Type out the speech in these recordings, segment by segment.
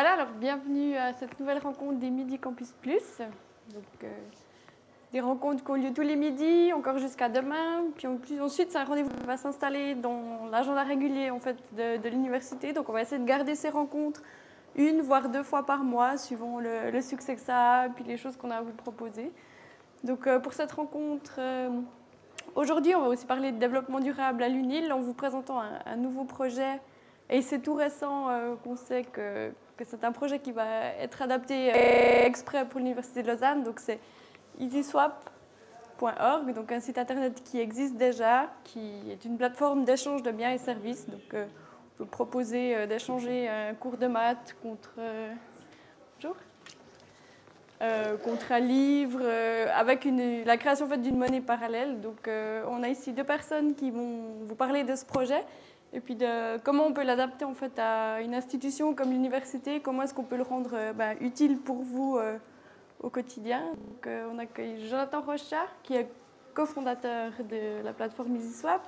Voilà, alors bienvenue à cette nouvelle rencontre des Midi Campus Plus. Donc, euh, des rencontres qui ont lieu tous les midis, encore jusqu'à demain. Puis ensuite, c'est un rendez-vous qui va s'installer dans l'agenda régulier en fait, de, l'université. Donc on va essayer de garder ces rencontres une, voire deux fois par mois, suivant le, succès que ça a, puis les choses qu'on a à vous proposer. Donc euh, pour cette rencontre, euh, aujourd'hui, on va aussi parler de développement durable à l'UNIL en vous présentant un, un nouveau projet. Et c'est tout récent qu'on sait que, c'est un projet qui va être adapté euh, exprès pour l'Université de Lausanne. Donc c'est easyswap.org, donc un site internet qui existe déjà, qui est une plateforme d'échange de biens et services. Donc euh, on proposer euh, d'échanger un cours de maths contre... euh, bonjour contre un livre, avec une, la création d'une monnaie parallèle. Donc, on a ici deux personnes qui vont vous parler de ce projet et puis de comment on peut l'adapter en fait à une institution comme l'université, comment est-ce qu'on peut le rendre euh, ben, utile pour vous euh, au quotidien? Donc, euh, on accueille Jonathan Rocha, qui est cofondateur de la plateforme EasySwap.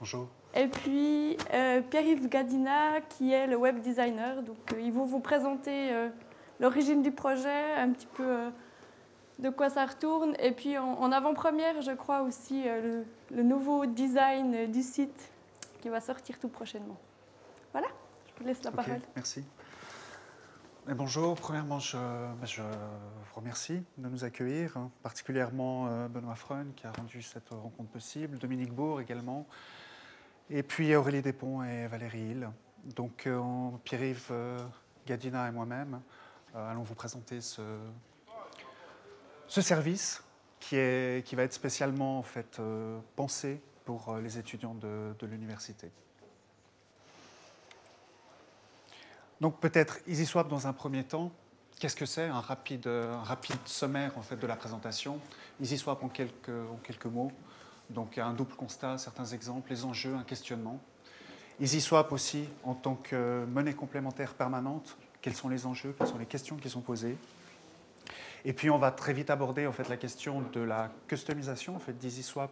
Bonjour. Et puis euh, Pierre-Yves Gadina, qui est le web designer. Donc, ils vont vous présenter l'origine du projet, un petit peu de quoi ça retourne. Et puis en, en avant-première, je crois aussi le, le nouveau design du site qui va sortir tout prochainement. Voilà, je vous laisse la parole. merci. Et bonjour. Premièrement, je, bah, je vous remercie de nous accueillir, hein, particulièrement euh, Benoît Freun qui a rendu cette rencontre possible, Dominique Bourg également, et puis Aurélie Despont et Valérie Hill. Donc, euh, Pierre-Yves euh, Gadina et moi-même allons vous présenter ce, ce service qui, est, qui va être spécialement en fait, pensé pour euh, les étudiants de, l'université. Donc peut-être EasySwap dans un premier temps. Qu'est-ce que c'est un rapide, un rapide sommaire en fait, de la présentation? EasySwap en quelques, en quelques mots. Donc un double constat, certains exemples, les enjeux, un questionnement. EasySwap aussi en tant que monnaie complémentaire permanente. Quels sont les enjeux Quelles sont les questions qui sont posées? Et puis on va très vite aborder en fait, la question de la customisation en fait, d'EasySwap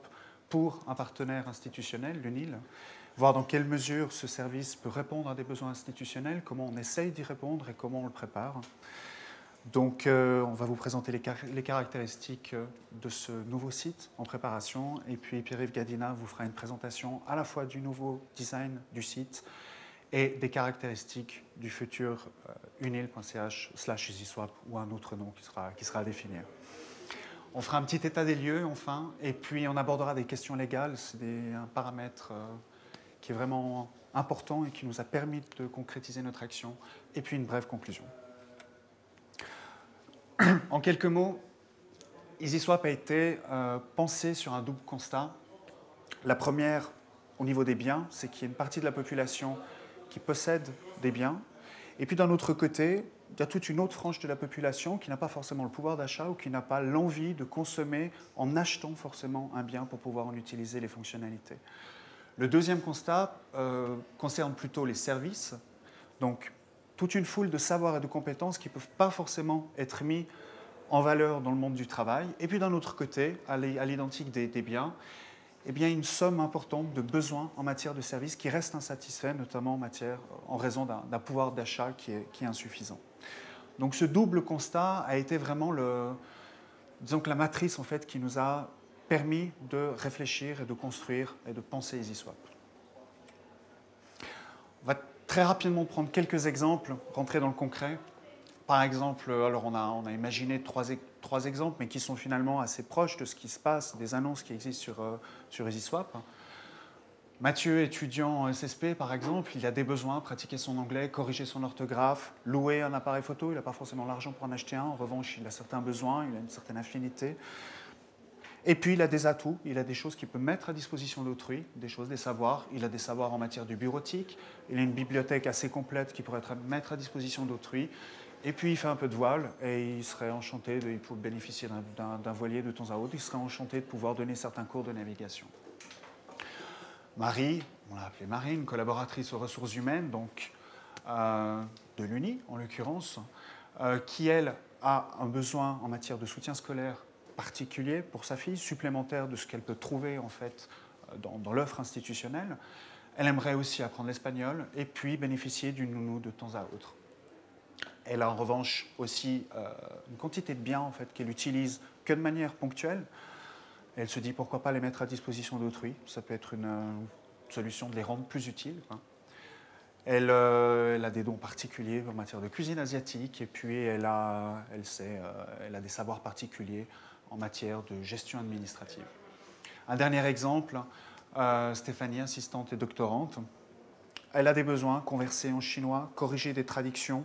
pour un partenaire institutionnel, l'UNIL voir dans quelle mesure ce service peut répondre à des besoins institutionnels, comment on essaye d'y répondre et comment on le prépare. Donc, euh, on va vous présenter les, car- les caractéristiques euh, de ce nouveau site en préparation. Et puis, Pierre-Yves Gadina vous fera une présentation à la fois du nouveau design du site et des caractéristiques du futur euh, unil.ch slash ou un autre nom qui sera, qui sera à définir. On fera un petit état des lieux, enfin, et puis on abordera des questions légales. C'est un paramètre euh, qui est vraiment important et qui nous a permis de concrétiser notre action, et puis une brève conclusion. en quelques mots, EasySwap a été euh, pensé sur un double constat. La première, au niveau des biens, c'est qu'il y a une partie de la population qui possède des biens, et puis d'un autre côté, il y a toute une autre frange de la population qui n'a pas forcément le pouvoir d'achat ou qui n'a pas l'envie de consommer en achetant forcément un bien pour pouvoir en utiliser les fonctionnalités. Le deuxième constat euh, concerne plutôt les services, donc toute une foule de savoirs et de compétences qui ne peuvent pas forcément être mis en valeur dans le monde du travail. Et puis d'un autre côté, à l'i- à l'identique des, biens, eh bien, une somme importante de besoins en matière de services qui restent insatisfaits, notamment en, raison d'un pouvoir d'achat qui est insuffisant. Donc ce double constat a été vraiment le, la matrice en fait, qui nous a permis de réfléchir et de construire et de penser EasySwap. On va très rapidement prendre quelques exemples, rentrer dans le concret. Par exemple, alors on a, imaginé trois, trois exemples, mais qui sont finalement assez proches de ce qui se passe, des annonces qui existent sur, euh, sur EasySwap. Mathieu, étudiant en SSP par exemple, il a des besoins, pratiquer son anglais, corriger son orthographe, louer un appareil photo, il n'a pas forcément l'argent pour en acheter un, en revanche il a certains besoins, il a une certaine affinité. Et puis il a des atouts, il a des choses qu'il peut mettre à disposition d'autrui, des choses, des savoirs. Il a des savoirs en matière du bureautique, il a une bibliothèque assez complète qui pourrait être mettre à disposition d'autrui. Et puis il fait un peu de voile et il serait enchanté de il bénéficier d'un voilier de temps à autre. Il serait enchanté de pouvoir donner certains cours de navigation. Marie, on l'a appelée Marie, une collaboratrice aux ressources humaines, donc euh, de l'UNI en l'occurrence, euh, qui elle a un besoin en matière de soutien scolaire particulier pour sa fille, supplémentaire de ce qu'elle peut trouver en fait euh, dans, l'offre institutionnelle. Elle aimerait aussi apprendre l'espagnol et puis bénéficier d'une nounou de temps à autre. Elle a en revanche aussi une quantité de biens en fait, qu'elle utilise que de manière ponctuelle. Elle se dit pourquoi pas les mettre à disposition d'autrui? Ça peut être une, euh, solution de les rendre plus utiles. Elle, elle, a des dons particuliers en matière de cuisine asiatique et puis elle a, elle a des savoirs particuliers en matière de gestion administrative. Un dernier exemple, Stéphanie, assistante et doctorante, elle a des besoins, converser en chinois, corriger des traductions,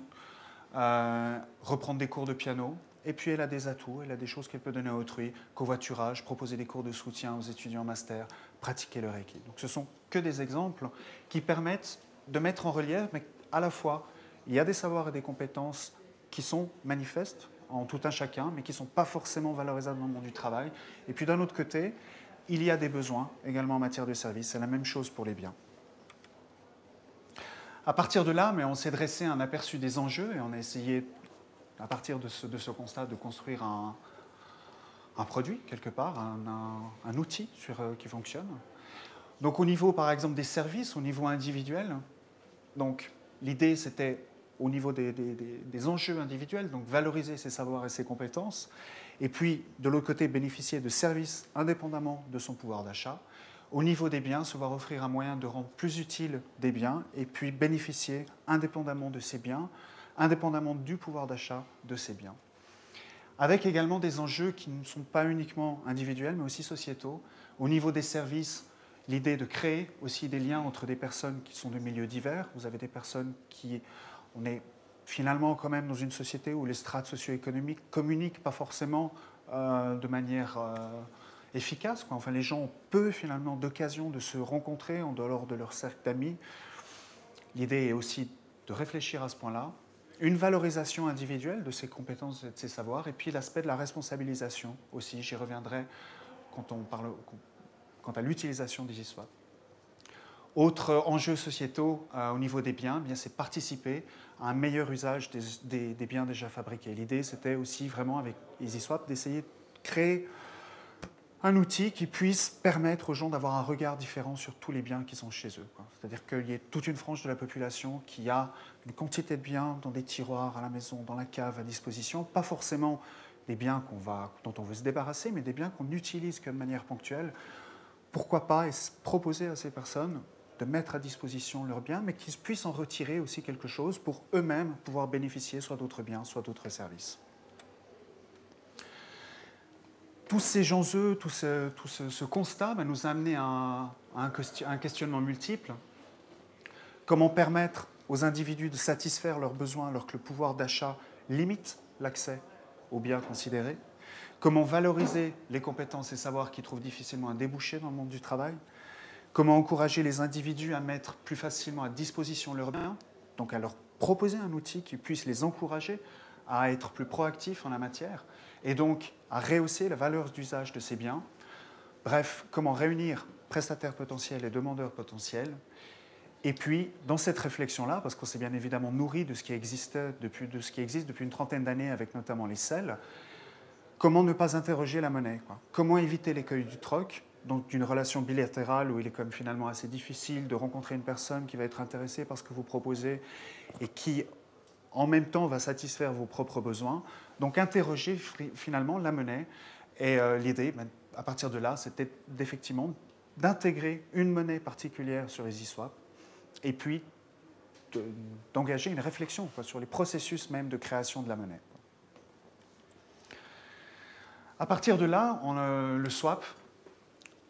euh, reprendre des cours de piano. Et puis elle a des atouts, elle a des choses qu'elle peut donner à autrui, covoiturage, proposer des cours de soutien aux étudiants master, pratiquer le Reiki. Donc ce sont que des exemples qui permettent de mettre en relief, mais à la fois, il y a des savoirs et des compétences qui sont manifestes en tout un chacun, mais qui ne sont pas forcément valorisables dans le monde du travail. Et puis d'un autre côté, il y a des besoins également en matière de service. C'est la même chose pour les biens. À partir de là, mais on s'est dressé un aperçu des enjeux et on a essayé, à partir de ce, constat, de construire un, produit quelque part, un, outil euh, qui fonctionne. Donc au niveau, par exemple, des services, au niveau individuel, donc l'idée c'était au niveau des, des, enjeux individuels, donc valoriser ses savoirs et ses compétences, et puis de l'autre côté bénéficier de services indépendamment de son pouvoir d'achat au niveau des biens, se voir offrir un moyen de rendre plus utile des biens et puis bénéficier indépendamment de ces biens, indépendamment du pouvoir d'achat de ces biens. Avec également des enjeux qui ne sont pas uniquement individuels, mais aussi sociétaux. Au niveau des services, l'idée de créer aussi des liens entre des personnes qui sont de milieux divers. Vous avez des personnes qui... On est finalement quand même dans une société où les strates socio-économiques communiquent pas forcément euh, de manière... Euh, efficace. Enfin, les gens ont peu finalement d'occasion de se rencontrer en dehors de leur cercle d'amis. L'idée est aussi de réfléchir à ce point-là. Une valorisation individuelle de ses compétences et de ses savoirs, et puis l'aspect de la responsabilisation aussi. J'y reviendrai quand on parle quant à l'utilisation des ISWAP. Autre enjeu sociétaux euh, au niveau des biens, eh bien c'est participer à un meilleur usage des, des biens déjà fabriqués. L'idée, c'était aussi vraiment avec EasySwap d'essayer de créer un outil qui puisse permettre aux gens d'avoir un regard différent sur tous les biens qui sont chez eux. C'est-à-dire qu'il y ait toute une frange de la population qui a une quantité de biens dans des tiroirs, à la maison, dans la cave, à disposition, pas forcément des biens va, dont on veut se débarrasser, mais des biens qu'on utilise que de manière ponctuelle. Pourquoi pas proposer à ces personnes de mettre à disposition leurs biens, mais qu'ils puissent en retirer aussi quelque chose pour eux-mêmes pouvoir bénéficier soit d'autres biens, soit d'autres services tous ces enjeux, tout ce, tout ce, constat bah, nous a amené à, un questionnement multiple. Comment permettre aux individus de satisfaire leurs besoins alors que le pouvoir d'achat limite l'accès aux biens considérés? Comment valoriser les compétences et savoirs qui trouvent difficilement un débouché dans le monde du travail? Comment encourager les individus à mettre plus facilement à disposition leurs biens, donc à leur proposer un outil qui puisse les encourager à être plus proactifs en la matière? Et donc à rehausser la valeur d'usage de ces biens. Bref, comment réunir prestataires potentiels et demandeurs potentiels. Et puis, dans cette réflexion-là, parce qu'on s'est bien évidemment nourri de ce qui, existe depuis une trentaine d'années avec notamment les selles, comment ne pas interroger la monnaie Comment éviter l'écueil du troc donc d'une relation bilatérale où il est comme finalement assez difficile de rencontrer une personne qui va être intéressée par ce que vous proposez et qui en même temps va satisfaire vos propres besoins? Donc interroger finalement la monnaie. Et euh, l'idée, ben, à partir de là, c'était effectivement d'intégrer une monnaie particulière sur les e et puis d'engager une réflexion sur les processus même de création de la monnaie. À partir de là, on, le swap,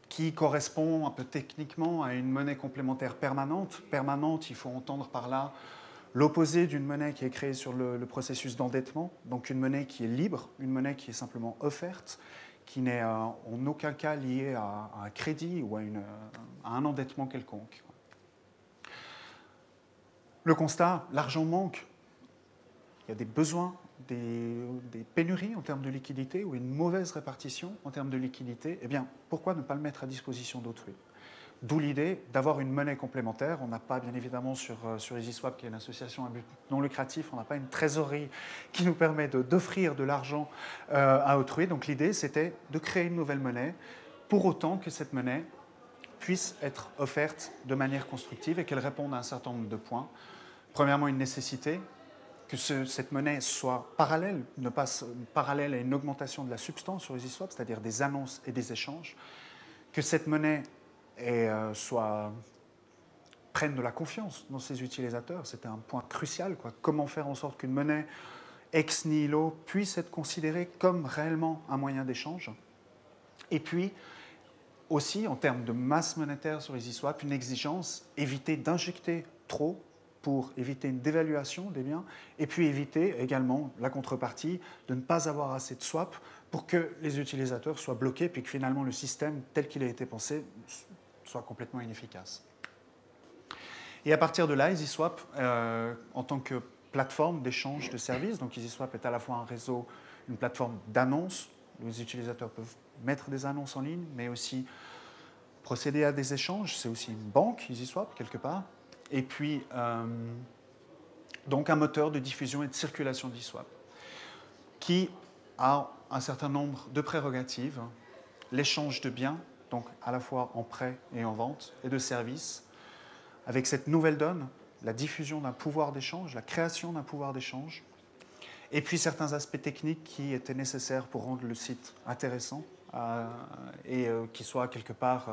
qui correspond un peu techniquement à une monnaie complémentaire permanente. Permanente, il faut entendre par là L'opposé d'une monnaie qui est créée sur le, processus d'endettement, donc une monnaie qui est libre, une monnaie qui est simplement offerte, qui n'est euh, en aucun cas liée à, un crédit ou à, un endettement quelconque. Le constat, l'argent manque. Il y a des besoins, des, des, pénuries en termes de liquidité ou une mauvaise répartition en termes de liquidité. Eh bien, pourquoi ne pas le mettre à disposition d'autrui? D'où l'idée d'avoir une monnaie complémentaire. On n'a pas, bien évidemment, sur, euh, sur EasySwap, qui est une association à but non lucratif, on n'a pas une trésorerie qui nous permet d'offrir de, l'argent euh, à autrui. Donc l'idée, c'était de créer une nouvelle monnaie, pour autant que cette monnaie puisse être offerte de manière constructive et qu'elle réponde à un certain nombre de points. Premièrement, une nécessité, que cette monnaie soit parallèle, ne passe parallèle à une augmentation de la substance sur EasySwap, c'est-à-dire des annonces et des échanges, que cette monnaie euh, soit, prenne de la confiance dans ses utilisateurs. C'était un point crucial. Comment faire en sorte qu'une monnaie ex nihilo puisse être considérée comme réellement un moyen d'échange Et puis, aussi, en termes de masse monétaire sur EasySwap, une exigence, éviter d'injecter trop pour éviter une dévaluation des biens, et puis éviter également la contrepartie de ne pas avoir assez de swap pour que les utilisateurs soient bloqués, puis que finalement le système tel qu'il a été pensé soit complètement inefficace. Et à partir de là, EasySwap, euh, en tant que plateforme d'échange de services, donc EasySwap est à la fois un réseau, une plateforme d'annonces, les utilisateurs peuvent mettre des annonces en ligne, mais aussi procéder à des échanges, c'est aussi une banque, EasySwap, quelque part, et puis euh, donc un moteur de diffusion et de circulation d'e-swap qui a un certain nombre de prérogatives, l'échange de biens, donc à la fois en prêt et en vente, et de services, avec cette nouvelle donne, la diffusion d'un pouvoir d'échange, la création d'un pouvoir d'échange, et puis certains aspects techniques qui étaient nécessaires pour rendre le site intéressant euh, et euh, qui soit quelque part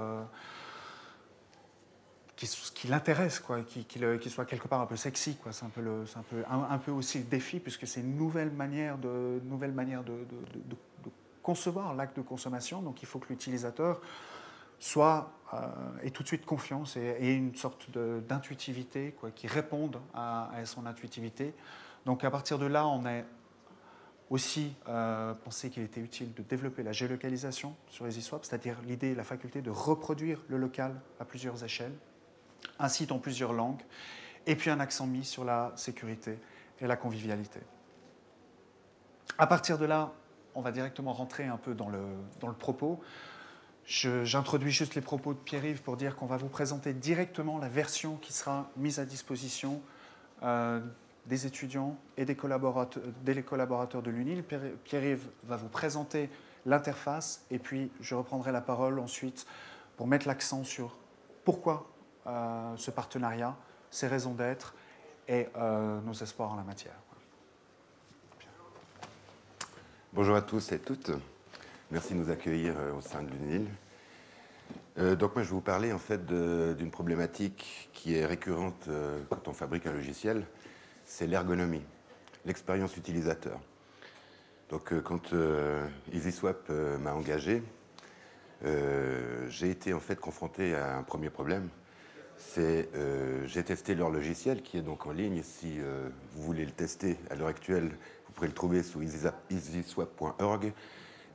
qui, l'intéresse, quoi, qui, soit quelque part un peu sexy. Quoi. C'est un peu, le, un, peu, un, peu aussi le défi, puisque c'est une nouvelle manière de, nouvelle manière de, concevoir l'acte de consommation. Donc il faut que l'utilisateur soit euh, ait tout de suite confiance et, une sorte d'intuitivité, quoi, qui réponde à, son intuitivité. Donc à partir de là, on a aussi euh, pensé qu'il était utile de développer la géolocalisation sur EasySwap, c'est-à-dire l'idée, la faculté de reproduire le local à plusieurs échelles un site en plusieurs langues, et puis un accent mis sur la sécurité et la convivialité. À partir de là, on va directement rentrer un peu dans le, propos. J'introduis juste les propos de Pierre-Yves pour dire qu'on va vous présenter directement la version qui sera mise à disposition euh, des étudiants et des collaborateurs, des collaborateurs de l'UNIL. Pierre-Yves va vous présenter l'interface et puis je reprendrai la parole ensuite pour mettre l'accent sur pourquoi euh, ce partenariat, ses raisons d'être et euh, nos espoirs en la matière. Bonjour à tous et toutes. Merci de nous accueillir euh, au sein de l'UNIL. donc moi je vais vous parler en fait d'une problématique qui est récurrente quand on fabrique un logiciel, c'est l'ergonomie, l'expérience utilisateur. Donc quand EasySwap m'a engagé, j'ai été en fait confronté à un premier problème, c'est euh, j'ai testé leur logiciel qui est donc en ligne. Si euh, vous voulez le tester à l'heure actuelle, pourrez le trouver sur easyswap.org.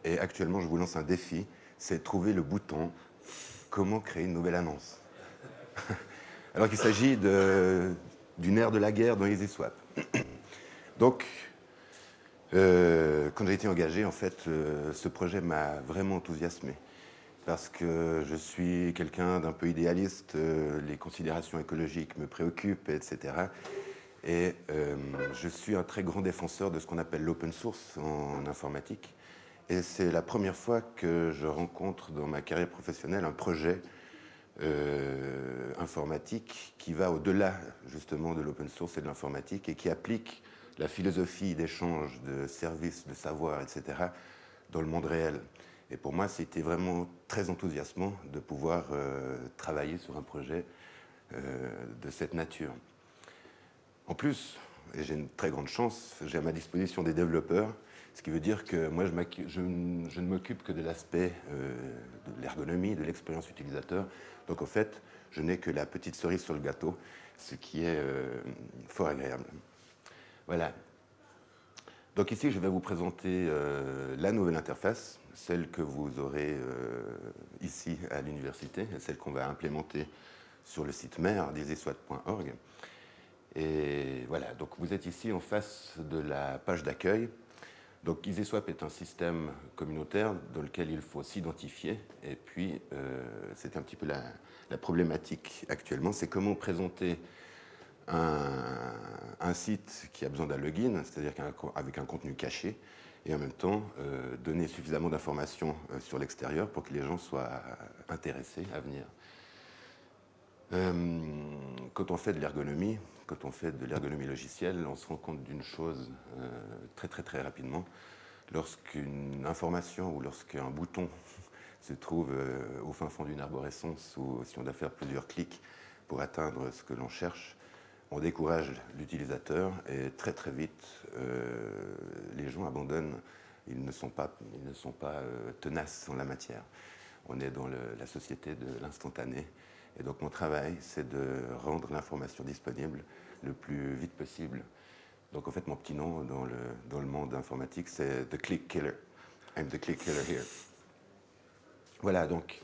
Et actuellement, je vous lance un défi, c'est trouver le bouton comment créer une nouvelle annonce. Alors qu'il s'agit d'une ère de la guerre dans EasySwap. donc, euh, quand j'ai été engagé, en fait, ce projet m'a vraiment enthousiasmé parce que je suis quelqu'un d'un peu idéaliste, euh, les considérations écologiques me préoccupent, etc. Et euh, je suis un très grand défenseur de ce qu'on appelle l'open source en informatique. Et c'est la première fois que je rencontre dans ma carrière professionnelle un projet euh, informatique qui va au-delà justement de l'open source et de l'informatique et qui applique la philosophie d'échange de services, de savoir, etc. dans le monde réel. Et pour moi, c'était vraiment très enthousiasmant de pouvoir euh, travailler sur un projet de cette nature. En plus, et j'ai une très grande chance, j'ai à ma disposition des développeurs, ce qui veut dire que moi, je, ne m'occupe que de l'aspect euh, de l'ergonomie, de l'expérience utilisateur. Donc, en fait, je n'ai que la petite cerise sur le gâteau, ce qui est fort agréable. Voilà. Donc ici, je vais vous présenter la nouvelle interface celle que vous aurez euh, ici à l'université, celle qu'on va implémenter sur le site mère d'iseswat.org. Et voilà, donc vous êtes ici en face de la page d'accueil. Donc EasySwap est un système communautaire dans lequel il faut s'identifier. Et puis, euh, c'est un petit peu la, problématique actuellement, c'est comment présenter un, site qui a besoin d'un login, c'est-à-dire avec un contenu caché, et en même temps euh, donner suffisamment d'informations euh, sur l'extérieur pour que les gens soient intéressés à venir. Euh, quand on fait de l'ergonomie, quand on fait de l'ergonomie logicielle, on se rend compte d'une chose euh, très très très rapidement. Lorsqu'une information ou lorsqu'un bouton se trouve euh, au fin fond d'une arborescence ou si on doit faire plusieurs clics pour atteindre ce que l'on cherche, on décourage l'utilisateur et très très vite, euh, les gens abandonnent. Ils ne sont pas, ils ne sont pas tenaces en la matière. On est dans la société de l'instantané et donc mon travail, c'est de rendre l'information disponible le plus vite possible. Donc en fait, mon petit nom dans le, dans le monde informatique, c'est The Click Killer. I'm the Click Killer here. Voilà, donc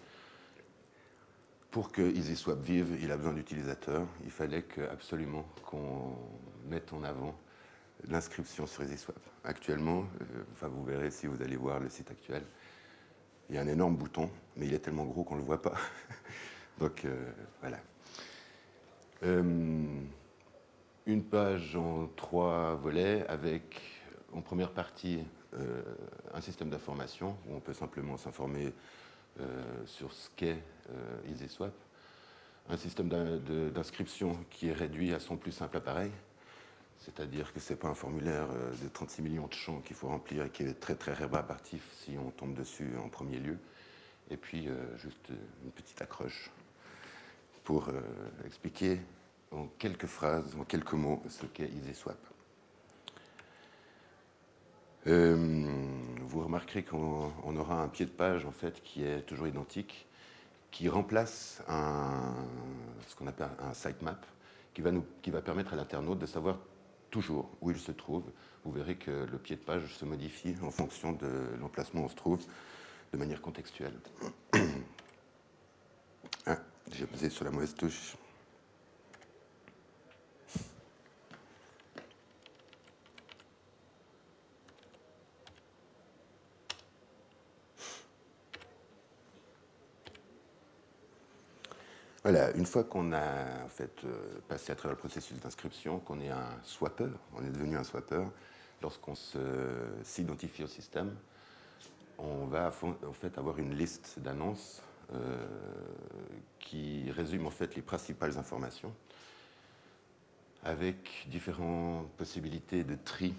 pour que EasySwap vive, il a besoin d'utilisateurs. Il fallait que, absolument qu'on mette en avant l'inscription sur EasySwap. Actuellement, euh, enfin vous verrez si vous allez voir le site actuel, il y a un énorme bouton, mais il est tellement gros qu'on ne le voit pas. Donc euh, voilà. Euh, une page en trois volets avec en première partie euh, un système d'information où on peut simplement s'informer sur ce qu'est EasySwap. Un système d'inscription qui est réduit à son plus simple appareil, c'est-à-dire que ce n'est pas un formulaire de 36 millions de champs qu'il faut remplir et qui est très très rébarbatif si on tombe dessus en premier lieu. Et puis juste une petite accroche pour euh, expliquer en quelques phrases, en quelques mots, ce qu'est EasySwap. Euh, vous remarquerez qu'on aura un pied de page en fait qui est toujours identique, qui remplace un, ce qu'on appelle un sitemap, qui va, nous, qui va permettre à l'internaute de savoir toujours où il se trouve. Vous verrez que le pied de page se modifie en fonction de l'emplacement où on se trouve, de manière contextuelle. J'ai posé sur la mauvaise touche. Voilà, une fois qu'on a en fait, euh, passé à travers le processus d'inscription, qu'on est un swapper, on est devenu un swapper, lorsqu'on s'identifie au système, on va en fait avoir une liste d'annonces qui résume en fait les principales informations avec différentes possibilités de tri.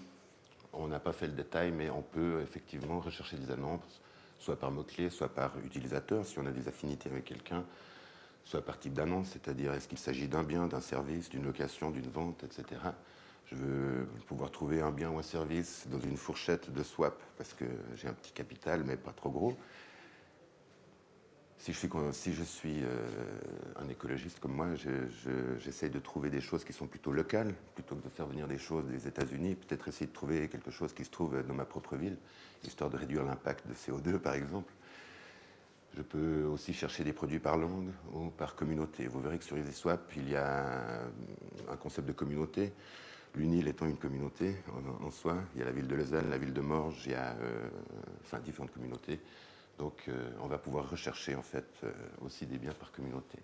On n'a pas fait le détail, mais on peut effectivement rechercher des annonces, soit par mots-clés, soit par utilisateur, si on a des affinités avec quelqu'un, soit par type d'annonce, c'est-à-dire est-ce qu'il s'agit d'un bien, d'un service, d'une location, d'une vente, etc. Je veux pouvoir trouver un bien ou un service dans une fourchette de swap, parce que j'ai un petit capital, mais pas trop gros si je suis, euh, un écologiste comme moi, j'essaie de trouver des choses qui sont plutôt locales, plutôt que de faire venir des choses des États-Unis, peut-être essayer de trouver quelque chose qui se trouve dans ma propre ville, histoire de réduire l'impact de CO2 par exemple. Je peux aussi chercher des produits par langue ou par communauté. Vous verrez que sur EasySwap, il y a un concept de communauté. L'UNIL étant une communauté en, soi, il y a la ville de Lausanne, la ville de Morges, il y a euh, différentes communautés. Donc euh, on va pouvoir rechercher en fait euh, aussi des biens par communauté.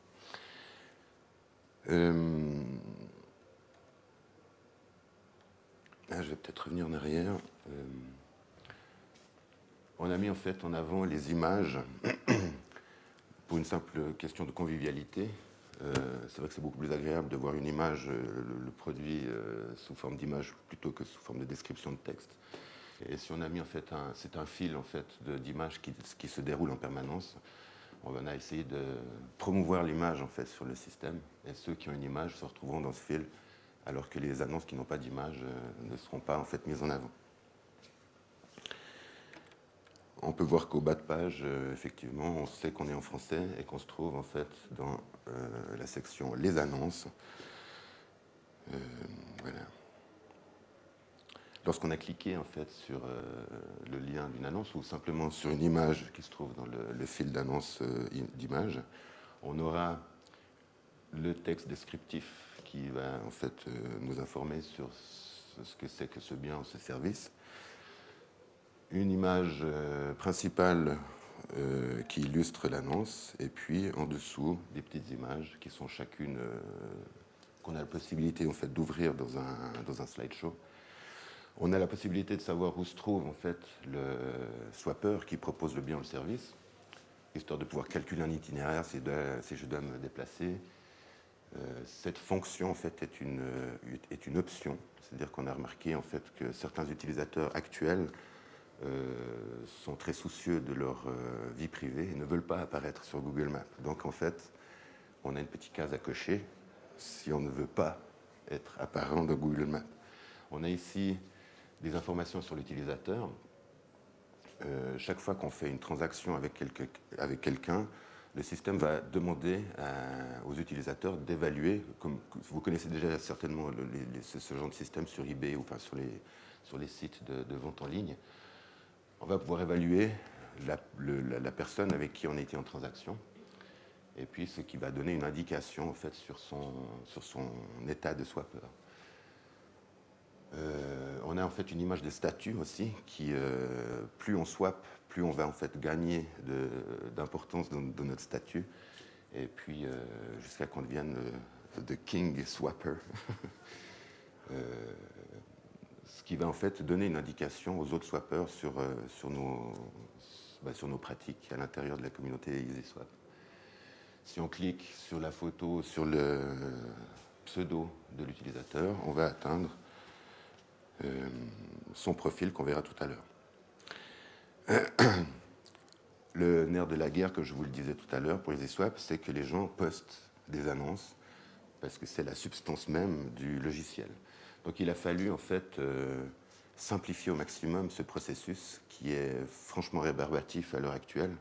Euh, ah, je vais peut-être revenir en arrière. on a mis en fait en avant les images pour une simple question de convivialité. c'est vrai que c'est beaucoup plus agréable de voir une image, le, produit sous forme d'image plutôt que sous forme de description de texte. Et si on a mis en fait un, c'est un fil en fait d'images qui, se déroule en permanence, on a essayé de promouvoir l'image en fait sur le système. Et ceux qui ont une image se retrouveront dans ce fil, alors que les annonces qui n'ont pas d'image euh, ne seront pas en fait mises en avant. On peut voir qu'au bas de page, euh, effectivement, on sait qu'on est en français et qu'on se trouve en fait dans euh, la section les annonces. voilà. Lorsqu'on a cliqué en fait sur euh, le lien d'une annonce ou simplement sur une image qui se trouve dans le, fil d'annonce euh, d'image, on aura le texte descriptif qui va en fait euh, nous informer sur ce que c'est que ce bien ou ce service. Une image principale qui illustre l'annonce et puis en dessous des petites images qui sont chacune qu'on a la possibilité en fait d'ouvrir dans un, dans un slideshow on a la possibilité de savoir où se trouve en fait le swapper qui propose le bien ou le service, histoire de pouvoir calculer un itinéraire si, je dois me déplacer. cette fonction en fait est une, est une option, c'est-à-dire qu'on a remarqué en fait que certains utilisateurs actuels sont très soucieux de leur vie privée et ne veulent pas apparaître sur Google Maps. Donc en fait, on a une petite case à cocher si on ne veut pas être apparent dans Google Maps. On a ici des informations sur l'utilisateur. Euh, chaque fois qu'on fait une transaction avec, quelqu'un, le système va demander aux utilisateurs d'évaluer, comme vous connaissez déjà certainement ce genre de système sur eBay ou sur, les, sites de, vente en ligne, on va pouvoir évaluer la, personne avec qui on été en transaction et puis ce qui va donner une indication en fait, sur, son, sur son état de swapper. Euh, on a en fait une image des statuts aussi, qui euh, plus on swap, plus on va en fait gagner d'importance dans, notre statut, et puis euh, jusqu'à qu'on devienne the king swapper. ce qui va en fait donner une indication aux autres swappers sur, nos, bah, sur nos pratiques à l'intérieur de la communauté EasySwap. Si on clique sur la photo, sur le pseudo de l'utilisateur, on va atteindre euh, son profil qu'on verra tout à l'heure. Le nerf de la guerre, que je vous le disais tout à l'heure pour EasySwap, c'est que les gens postent des annonces parce que c'est la substance même du logiciel. Donc il a fallu en fait euh, simplifier au maximum ce processus qui est franchement rébarbatif à l'heure actuelle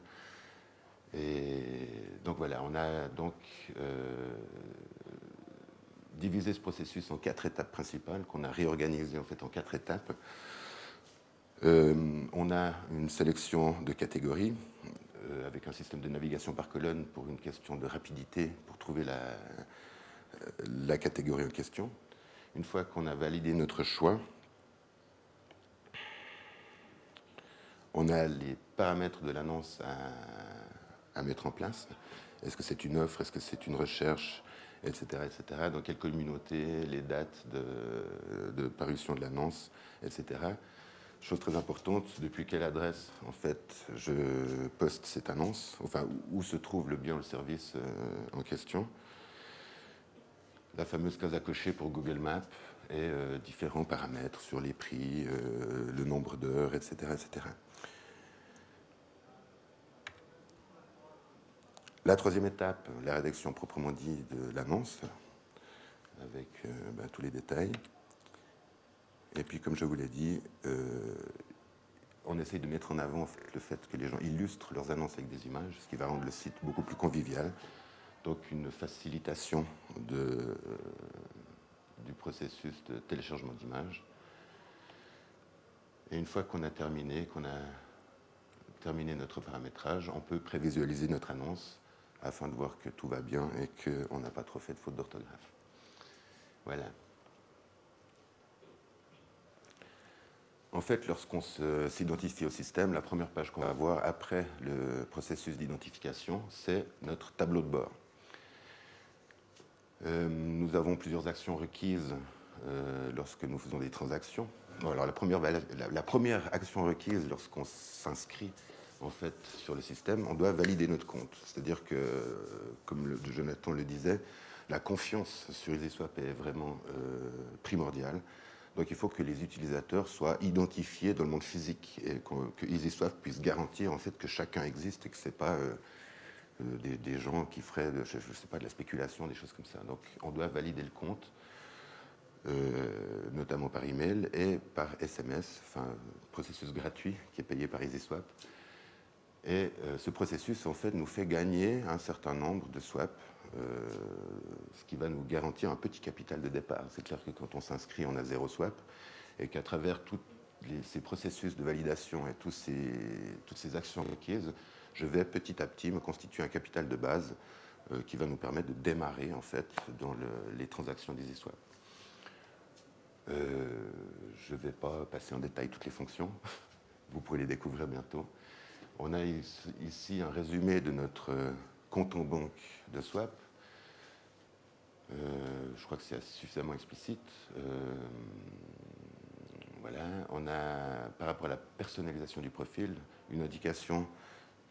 et donc voilà, on a donc euh, divisé ce processus en quatre étapes principales qu'on a réorganisé en fait en quatre étapes. Euh, on a une sélection de catégories euh, avec un système de navigation par colonne pour une question de rapidité pour trouver la, la catégorie en question. Une fois qu'on a validé notre choix, on a les paramètres de l'annonce à mettre en place. Est-ce que c'est une offre? Est-ce que c'est une recherche? Etc.. Dans quelle communauté, les dates de, parution de l'annonce, etc. Chose très importante, depuis quelle adresse, en fait, je poste cette annonce, enfin, où se trouve le bien ou le service euh, en question? La fameuse case à cocher pour Google Maps et euh, différents paramètres sur les prix, euh, le nombre d'heures, etc. La troisième étape, la rédaction proprement dit de l'annonce, avec euh, ben, tous les détails. Et puis, comme je vous l'ai dit, euh, on essaye de mettre en avant le fait que les gens illustrent leurs annonces avec des images, ce qui va rendre le site beaucoup plus convivial. Donc, une facilitation de, du processus de téléchargement d'images. Et une fois qu'on a terminé, qu'on a terminé notre paramétrage, on peut prévisualiser notre annonce afin de voir que tout va bien et qu'on n'a pas trop fait de faute d'orthographe. Voilà. En fait, lorsqu'on s'identifie au système, la première page qu'on va voir après le processus d'identification, c'est notre tableau de bord. Euh, nous avons plusieurs actions requises euh, lorsque nous faisons des transactions. alors la première, la première action requise lorsqu'on s'inscrit en fait, sur le système, on doit valider notre compte. C'est-à-dire que, comme Jonathan le disait, la confiance sur EasySwap est vraiment euh, primordiale. Donc il faut que les utilisateurs soient identifiés dans le monde physique et que EasySwap puisse garantir en fait que chacun existe et que ce n'est pas euh, euh, des, gens qui feraient, de, je, sais pas, de la spéculation, des choses comme ça. Donc on doit valider le compte, notamment par email et par SMS, enfin processus gratuit qui est payé par EasySwap. Et euh, ce processus, en fait, nous fait gagner un certain nombre de swaps, euh, ce qui va nous garantir un petit capital de départ. C'est clair que quand on s'inscrit, on a zéro swap, et qu'à travers tous ces processus de validation et toutes ces actions requises, je vais petit à petit me constituer un capital de base euh, qui va nous permettre de démarrer, en fait, dans les transactions d'EasySwap. je ne vais pas passer en détail toutes les fonctions, vous pourrez les découvrir bientôt. On a ici un résumé de notre euh, compte en banque de swap. Euh, je crois que c'est suffisamment explicite. Euh, voilà, on a, par rapport à la personnalisation du profil, une indication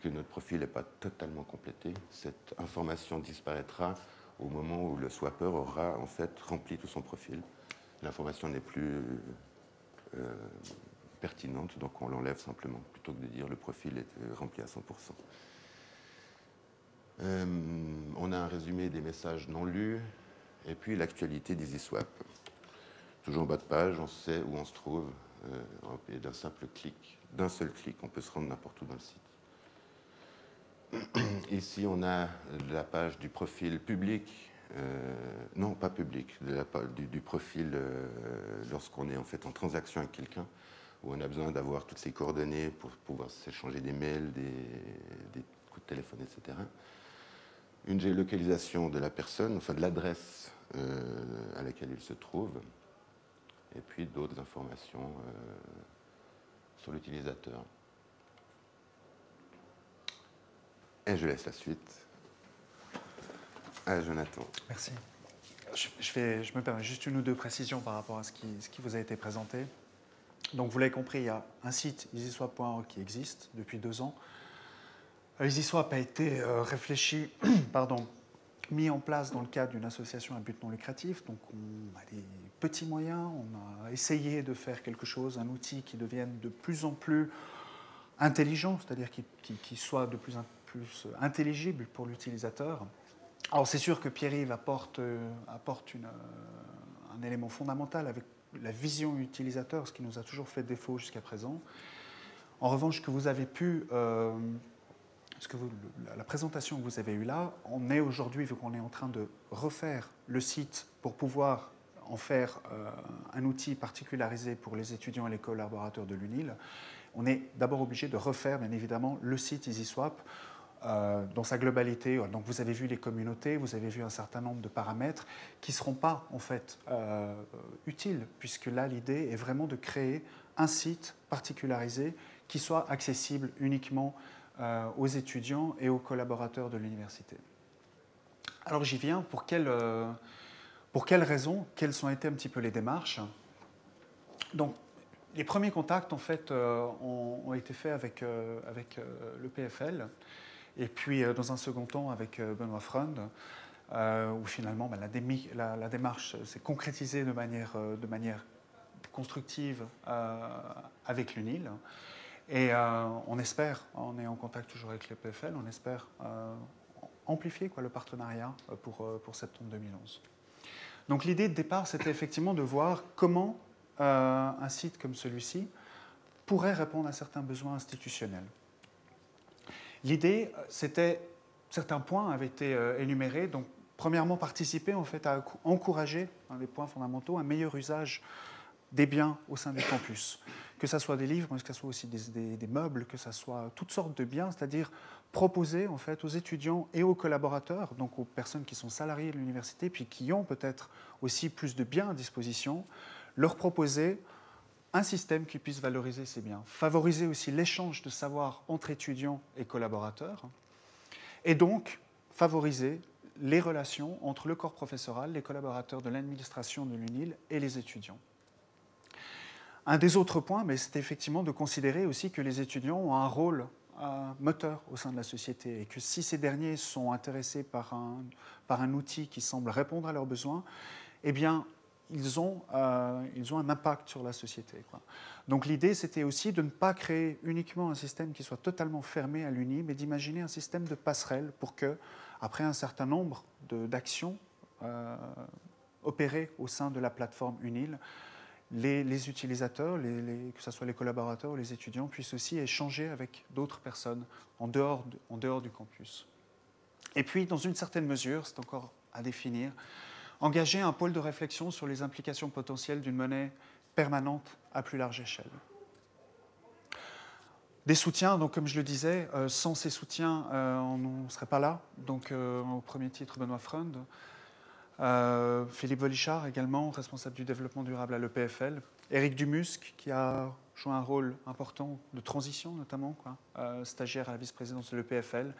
que notre profil n'est pas totalement complété. Cette information disparaîtra au moment où le swapper aura en fait rempli tout son profil. L'information n'est plus pertinente, donc on l'enlève simplement, plutôt que de dire le profil est euh, rempli à 100%. Euh, on a un résumé des messages non lus, et puis l'actualité d'EasySwap. Toujours en bas de page, on sait où on se trouve, et d'un simple clic, d'un seul clic, on peut se rendre n'importe où dans le site. Ici, on a la page du profil public, euh, non pas public, du, profil euh, lorsqu'on est en fait en transaction avec quelqu'un, où on a besoin d'avoir toutes ses coordonnées pour pouvoir s'échanger des mails, des, coups de téléphone, etc. Une géolocalisation de la personne, enfin de l'adresse euh, à laquelle il se trouve, et puis d'autres informations sur l'utilisateur. Et je laisse la suite à Jonathan. Merci. Je, me permets juste une ou deux précisions par rapport à ce qui vous a été présenté. Donc, vous l'avez compris, il y a un site easyswap.org qui existe depuis deux ans. Euh, EasySwap a été euh, réfléchi, pardon, mis en place dans le cadre d'une association à but non lucratif. Donc, on a des petits moyens, on a essayé de faire quelque chose, un outil qui devienne de plus en plus intelligent, c'est-à-dire qui, soit de plus en plus intelligible pour l'utilisateur. Alors c'est sûr que Pierre-Yves apporte, euh, apporte euh, un élément fondamental avec la vision utilisateur, ce qui nous a toujours fait défaut jusqu'à présent. En revanche, que vous avez pu, euh, ce que la présentation que vous avez eue là, on est aujourd'hui, vu qu'on est en train de refaire le site pour pouvoir en faire un outil particularisé pour les étudiants et les collaborateurs de l'UNIL, on est d'abord obligé de refaire, bien évidemment, le site EasySwap euh, dans sa globalité. Donc vous avez vu les communautés, vous avez vu un certain nombre de paramètres qui ne seront pas en fait euh, utiles, puisque là l'idée est vraiment de créer un site particularisé qui soit accessible uniquement euh, aux étudiants et aux collaborateurs de l'université. Alors j'y viens, pour quelles, pour quelles raisons, quelles ont été un petit peu les démarches? Donc les premiers contacts en fait ont, été faits avec, avec le PFL et puis, euh, dans un second temps, avec euh, Benoît Freund, euh, où finalement bah, la, démarche s'est concrétisée de manière, manière constructive avec l'UNIL. Et on espère, on est en contact toujours avec le PFL, on espère amplifier le partenariat pour septembre 2011. Donc l'idée de départ, c'était effectivement de voir comment un site comme celui-ci pourrait répondre à certains besoins institutionnels. L'idée, c'était, certains points avaient été euh, énumérés. Donc, premièrement, participer en fait à encourager, un des points fondamentaux, un meilleur usage des biens au sein du campus. Que ce soit des livres, mais que ce soit aussi des, meubles, que ce soit toutes sortes de biens, c'est-à-dire proposer en fait aux étudiants et aux collaborateurs, donc aux personnes qui sont salariées de l'université, puis qui ont peut-être aussi plus de biens à disposition, leur proposer un système qui puisse valoriser ces biens, favoriser aussi l'échange de savoir entre étudiants et collaborateurs, et donc favoriser les relations entre le corps professoral, les collaborateurs de l'administration de l'UNIL et les étudiants. Un des autres points, c'est effectivement de considérer aussi que les étudiants ont un rôle moteur au sein de la société et que si ces derniers sont intéressés par un, par un outil qui semble répondre à leurs besoins, eh bien, ils ont, euh, ils ont un impact sur la société. Donc l'idée, c'était aussi de ne pas créer uniquement un système qui soit totalement fermé à l'UNI, mais d'imaginer un système de passerelle pour que, après un certain nombre d'actions euh, opérées au sein de la plateforme UNIL, les, utilisateurs, que ce soit les collaborateurs ou les étudiants, puissent aussi échanger avec d'autres personnes en dehors, en dehors du campus. Et puis, dans une certaine mesure, c'est encore à définir, engager un pôle de réflexion sur les implications potentielles d'une monnaie permanente à plus large échelle. Des soutiens, donc comme je le disais, euh, sans ces soutiens, euh, on ne serait pas là. Donc euh, au premier titre, Benoît Freund. Philippe Volichard également, responsable du développement durable à l'EPFL. Éric Dumusc, qui a joué un rôle important de transition notamment, stagiaire à la vice-présidence de l'EPFL.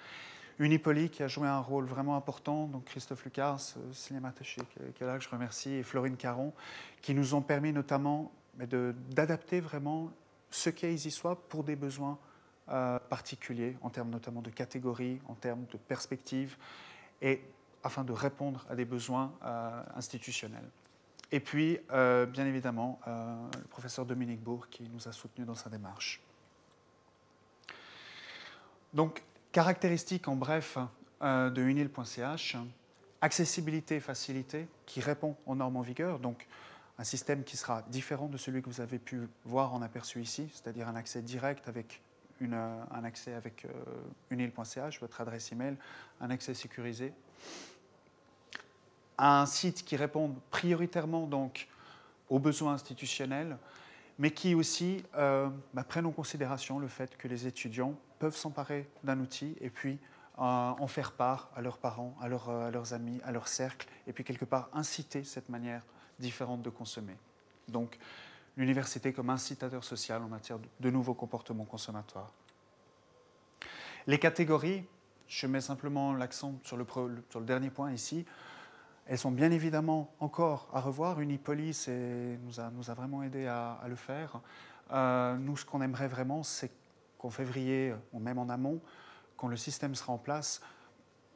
Unipoli qui a joué un rôle vraiment important, donc Christophe Lucas, euh, Cinéma Taché, qui est là, je remercie, et Florine Caron, qui nous ont permis notamment d'adapter vraiment ce qu'est EasySwap pour des besoins euh, particuliers, en termes notamment de catégories, en termes de perspectives, et afin de répondre à des besoins institutionnels. Et puis, bien évidemment, le professeur Dominique Bourg qui nous a soutenus dans sa démarche. Donc, caractéristiques en bref de unil.ch, accessibilité facilité qui répond aux normes en vigueur, donc un système qui sera différent de celui que vous avez pu voir en aperçu ici, c'est-à-dire un accès direct avec une, un accès avec euh, unil.ch, votre adresse email, un accès sécurisé. Un site qui répond prioritairement donc aux besoins institutionnels, mais qui aussi euh, bah, en considération le fait que les étudiants peuvent s'emparer d'un outil et puis euh, en faire part à leurs parents, à, à, leurs amis, à leur cercle, et puis quelque part inciter cette manière différentes de consommer. Donc, l'université comme incitateur social en matière de nouveaux comportements consommateurs. Les catégories, je mets simplement l'accent sur le, dernier point ici, elles sont bien évidemment encore à revoir. Unipolis nous, a, nous a vraiment aidé à, le faire. Euh, nous, ce qu'on aimerait vraiment, c'est qu'en février, ou même en amont, quand le système sera en place,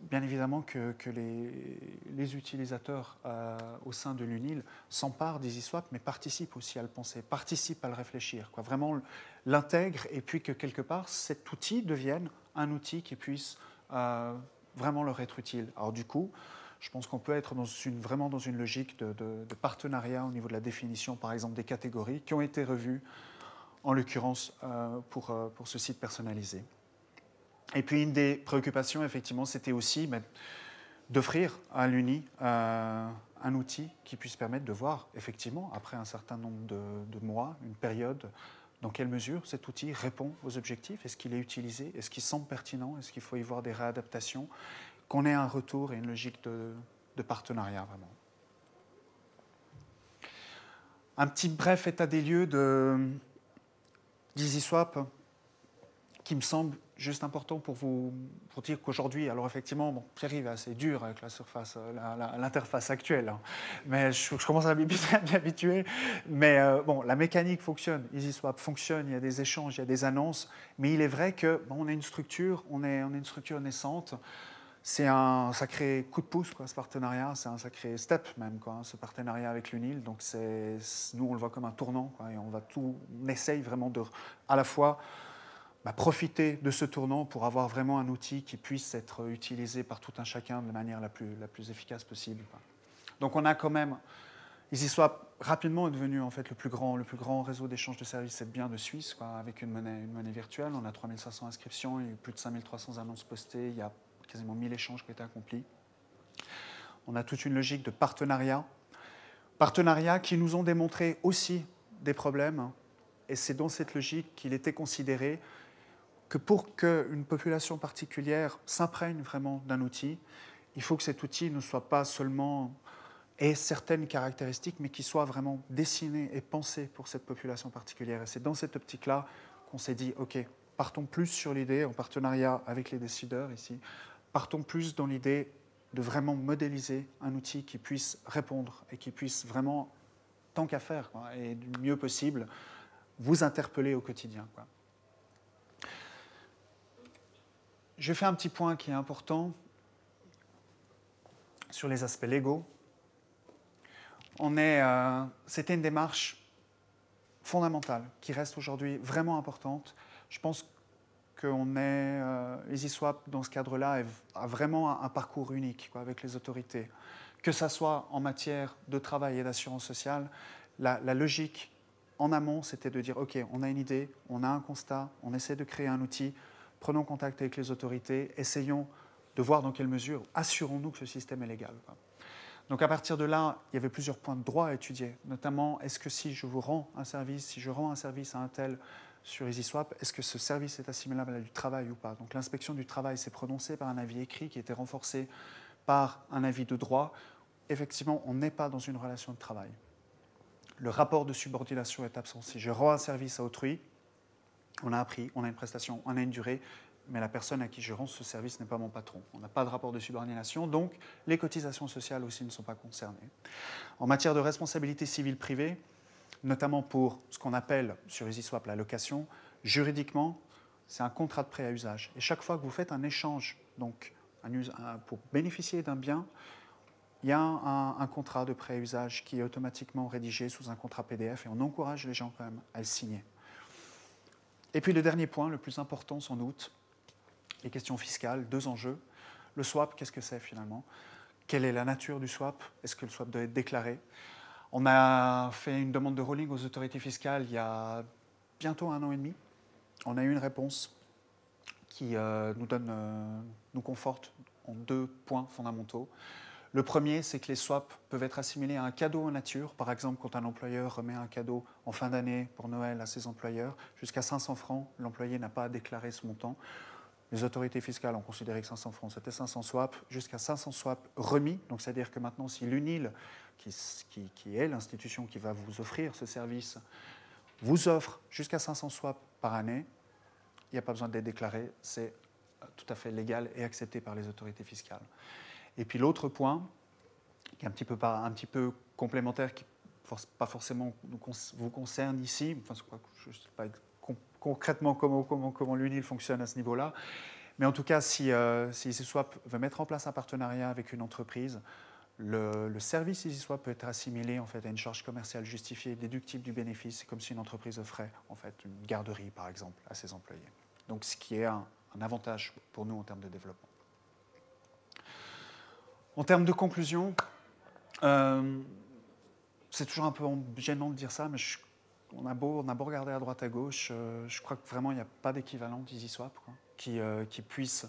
bien évidemment que, les, utilisateurs euh, au sein de l'UNIL s'emparent d'EasySwap, mais participent aussi à le penser, participent à le réfléchir, vraiment l'intègrent et puis que quelque part cet outil devienne un outil qui puisse euh, vraiment leur être utile. Alors du coup, je pense qu'on peut être vraiment dans une logique de, partenariat au niveau de la définition, par exemple, des catégories qui ont été revues, en l'occurrence, euh, pour, pour ce site personnalisé. Et puis une des préoccupations, effectivement, c'était aussi ben, d'offrir à l'UNI euh, un outil qui puisse permettre de voir, effectivement, après un certain nombre de, mois, une période, dans quelle mesure cet outil répond aux objectifs, est-ce qu'il est utilisé, est-ce qu'il semble pertinent, est-ce qu'il faut y voir des réadaptations, qu'on ait un retour et une logique de, partenariat vraiment. Un petit bref état des lieux d'EasySwap qui me semble juste important pour vous pour dire qu'aujourd'hui, alors effectivement, bon, Pierre-Yves assez dur avec euh, l'interface actuelle, hein. mais je, commence à m'y habituer. Mais euh, bon, la mécanique fonctionne, EasySwap fonctionne, il y a des échanges, il y a des annonces, mais il est vrai que bon, on a une structure, on est, on est une structure naissante. C'est un sacré coup de pouce, quoi, ce partenariat. C'est un sacré step, même, quoi, ce partenariat avec l'UNIL. Donc, nous, on le voit comme un tournant. Et on, va tout, on essaye vraiment de, à la fois, bah, profiter de ce tournant pour avoir vraiment un outil qui puisse être utilisé par tout un chacun de manière la plus, la plus efficace possible. Donc on a quand même, EasySwap rapidement est devenu en fait le plus grand, le plus grand réseau d'échange de services et de biens de Suisse, avec une monnaie, une monnaie virtuelle. On a 3500 inscriptions, il y plus de 5300 annonces postées, y quasiment 1000 échanges qui ont été accomplis. On a toute une logique de partenariat, partenariats qui nous ont démontré aussi des problèmes, et c'est dans cette logique qu'il était considéré que pour qu'une population particulière s'imprègne vraiment d'un outil, il faut que cet outil ne soit pas seulement ait certaines caractéristiques, mais qu'il soit vraiment dessiné et pensé pour cette population particulière. Et c'est dans cette optique-là qu'on s'est dit, OK, partons plus sur l'idée, en partenariat avec les décideurs ici, partons plus dans l'idée de vraiment modéliser un outil qui puisse répondre et qui puisse vraiment, tant qu'à faire, et du mieux possible, vous interpeller au quotidien. Je fais un petit point qui est important sur les aspects légaux. Euh, c'était une démarche fondamentale qui reste aujourd'hui vraiment importante. Je pense qu'on est, euh, EasySwap dans ce cadre-là a vraiment un, parcours unique avec les autorités. Que ce soit en matière de travail et d'assurance sociale, la logique en amont, c'était de dire, OK, on a une idée, on a un constat, on essaie de créer un outil, prenons contact avec les autorités, essayons de voir dans quelle mesure, assurons-nous que ce système est légal. Donc à partir de là, il y avait plusieurs points de droit à étudier, notamment est-ce que si je vous rends un service, si je rends un service à un tel sur EasySwap, est-ce que ce service est assimilable à du travail ou pas? Donc l'inspection du travail s'est prononcée par un avis écrit qui était renforcé par un avis de droit. Effectivement, on n'est pas dans une relation de travail. Le rapport de subordination est absent. Si je rends un service à autrui, on a appris, on a une prestation, on a une durée, mais la personne à qui je rends ce service n'est pas mon patron. On n'a pas de rapport de subordination, donc les cotisations sociales aussi ne sont pas concernées. En matière de responsabilité civile privée, notamment pour ce qu'on appelle sur EasySwap la location, juridiquement, c'est un contrat de prêt à usage. Et chaque fois que vous faites un échange donc, pour bénéficier d'un bien, il y a un, contrat de pré-usage qui est automatiquement rédigé sous un contrat PDF et on encourage les gens quand même à le signer. Et puis le dernier point, le plus important sans doute, les questions fiscales, deux enjeux. Le swap, qu'est-ce que c'est finalement? Quelle est la nature du swap? Est-ce que le swap doit être déclaré? On a fait une demande de rolling aux autorités fiscales il y a bientôt un an et demi. On a eu une réponse qui euh, nous, donne, euh, nous conforte en deux points fondamentaux. Le premier, c'est que les swaps peuvent être assimilés à un cadeau en nature. Par exemple, quand un employeur remet un cadeau en fin d'année pour Noël à ses employeurs, jusqu'à 500 francs, l'employé n'a pas à déclarer ce montant. Les autorités fiscales ont considéré que 500 francs, c'était 500 swaps, jusqu'à 500 swaps remis. Donc, c'est-à-dire que maintenant, si l'UNIL, qui, est l'institution qui va vous offrir ce service, vous offre jusqu'à 500 swaps par année, il n'y a pas besoin d'être déclaré. C'est tout à fait légal et accepté par les autorités fiscales. Et puis l'autre point, qui est un petit peu, un petit peu complémentaire, qui pas forcément vous concerne ici, enfin, je ne sais pas concrètement comment, l'UNIL fonctionne à ce niveau-là, mais en tout cas, si, euh, si EasySwap veut mettre en place un partenariat avec une entreprise, le, le, service EasySwap peut être assimilé en fait, à une charge commerciale justifiée, déductible du bénéfice, comme si une entreprise offrait en fait, une garderie, par exemple, à ses employés. Donc, ce qui est un avantage pour nous en termes de développement. En termes de conclusion, euh, c'est toujours un peu gênant de dire ça, mais on, a beau, regarder à droite à gauche, euh, je crois que vraiment il n'y a pas d'équivalent d'EasySwap qui, euh, puisse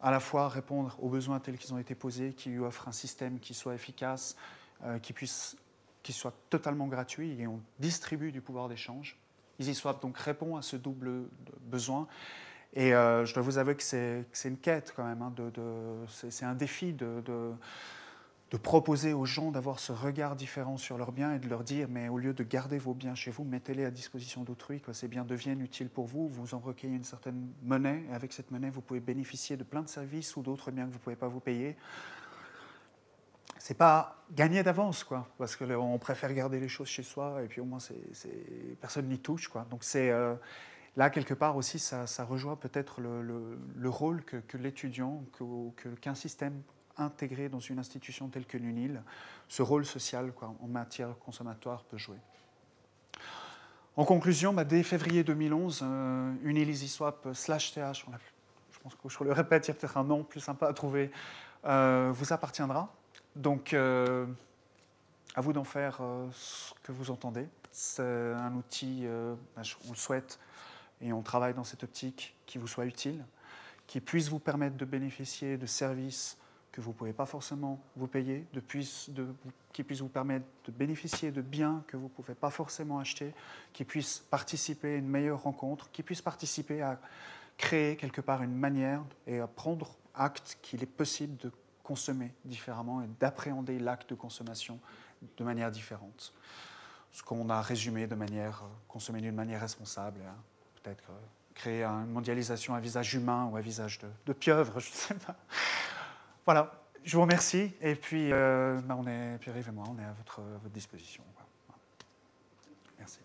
à la fois répondre aux besoins tels qu'ils ont été posés, qui lui offre un système qui soit efficace, qui, puisse, qui soit totalement gratuit et on distribue du pouvoir d'échange. EasySwap donc répond à ce double besoin et euh, je dois vous avouer que c'est une quête quand même, hein, c'est un défi de, proposer aux gens d'avoir ce regard différent sur leurs biens et de leur dire, mais au lieu de garder vos biens chez vous, mettez-les à disposition d'autrui, que ces biens deviennent utiles pour vous, vous en recueillez une certaine monnaie, et avec cette monnaie, vous pouvez bénéficier de plein de services ou d'autres biens que vous ne pouvez pas vous payer. C'est pas gagné d'avance, quoi, parce qu'on préfère garder les choses chez soi, et puis au moins, personne n'y touche. Donc c'est... Euh, là, quelque part aussi, ça, rejoint peut-être le, rôle que, l'étudiant, qu'un système intégré dans une institution telle que l'UNIL, ce rôle social quoi, en matière consommatoire peut jouer. En conclusion, bah, dès février 2011, euh, UNIL EasySwap slash TH, je pense que je le répète, il y a peut-être un nom plus sympa à trouver, euh, vous appartiendra. Donc, euh, à vous d'en faire ce que vous entendez. C'est un outil, bah, on le souhaite, et on travaille dans cette optique qui vous soit utile, qui puisse vous permettre de bénéficier de services que vous ne pouvez pas forcément vous payer, de qui puisse vous permettre de bénéficier de biens que vous ne pouvez pas forcément acheter, qui puisse participer à une meilleure rencontre, qui puisse participer à créer quelque part une manière et à prendre acte qu'il est possible de consommer différemment et d'appréhender l'acte de consommation de manière différente. Ce qu'on a résumé de manière, consommer d'une manière responsable. Hein peut-être euh, créer une mondialisation à visage humain ou à visage de, pieuvre, je ne sais pas. Voilà, je vous remercie. Et puis, euh, bah, on est, Pierre-Yves et moi, on est à votre disposition. Merci.